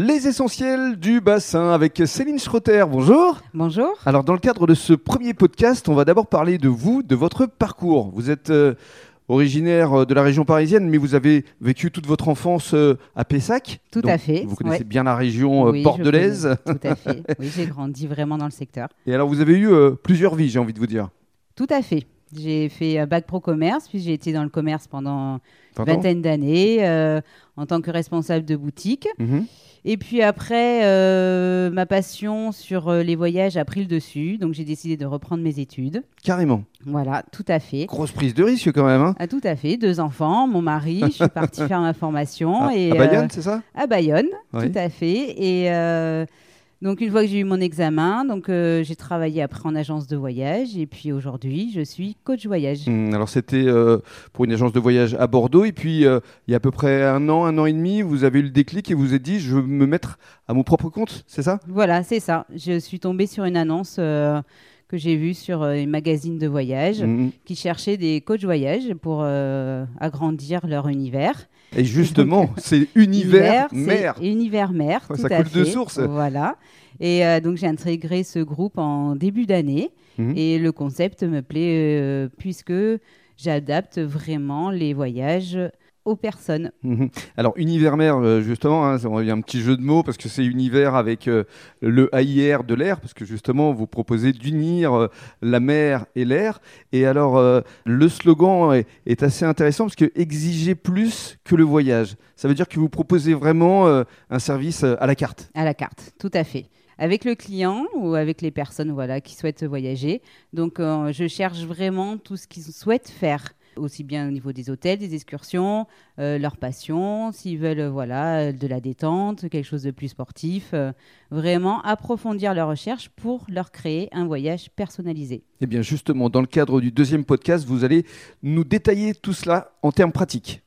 Les essentiels du bassin avec Céline Schrotter. Bonjour. Bonjour. Alors, dans le cadre de ce premier podcast, on va d'abord parler de vous, de votre parcours. Vous êtes euh, originaire de la région parisienne, mais vous avez vécu toute votre enfance euh, à Pessac. Tout Donc, à fait. Vous connaissez ouais. bien la région euh, Oui, bordelaise. Tout à fait. Oui, j'ai grandi vraiment dans le secteur. Et alors, vous avez eu euh, plusieurs vies, j'ai envie de vous dire. Tout à fait. J'ai fait un bac pro commerce, puis j'ai été dans le commerce pendant une ans vingtaine d'années euh, en tant que responsable de boutique. Mhm. Et puis après, euh, ma passion sur euh, les voyages a pris le dessus, donc j'ai décidé de reprendre mes études. Carrément. Voilà, tout à fait. Grosse prise de risque quand même. Hein. Ah, tout à fait. Deux enfants, mon mari, je suis partie faire ma formation. à, et, à Bayonne, euh, c'est ça? À Bayonne, Oui. tout à fait. Et donc, une fois que j'ai eu mon examen, donc euh, j'ai travaillé après en agence de voyage. Et puis aujourd'hui, je suis coach voyage. Hum, Alors c'était euh, pour une agence de voyage à Bordeaux et puis euh, il y a à peu près un an, un an et demi, vous avez eu le déclic et vous êtes dit je veux me mettre à mon propre compte, c'est ça? Voilà, c'est ça. Je suis tombée sur une annonce que j'ai vue sur euh, un magazine de voyage Hum. qui cherchait des coachs voyage pour euh, agrandir leur univers. Et justement, c'est univers c'est mer. Univers mer, Ouais, tout ça à coule de source. Voilà. Et euh, donc j'ai intégré ce groupe en début d'année. Mhm. Et le concept me plaît euh, puisque j'adapte vraiment les voyages aux personnes. Mhm. Alors univers mer, euh, justement, hein, il y a un petit jeu de mots parce que c'est univers avec euh, le AIR de l'air, parce que justement vous proposez d'unir euh, la mer et l'air. Et alors euh, le slogan est, est assez intéressant parce que exiger plus que le voyage. Ça veut dire que vous proposez vraiment un service à la carte. À la carte, tout à fait. Avec le client ou avec les personnes voilà, qui souhaitent voyager. Donc, euh, je cherche vraiment tout ce qu'ils souhaitent faire, aussi bien au niveau des hôtels, des excursions, euh, leur passion, s'ils veulent euh, voilà, de la détente, quelque chose de plus sportif. euh, vraiment approfondir leur recherche pour leur créer un voyage personnalisé. Eh bien justement, dans le cadre du deuxième podcast, vous allez nous détailler tout cela en termes pratiques.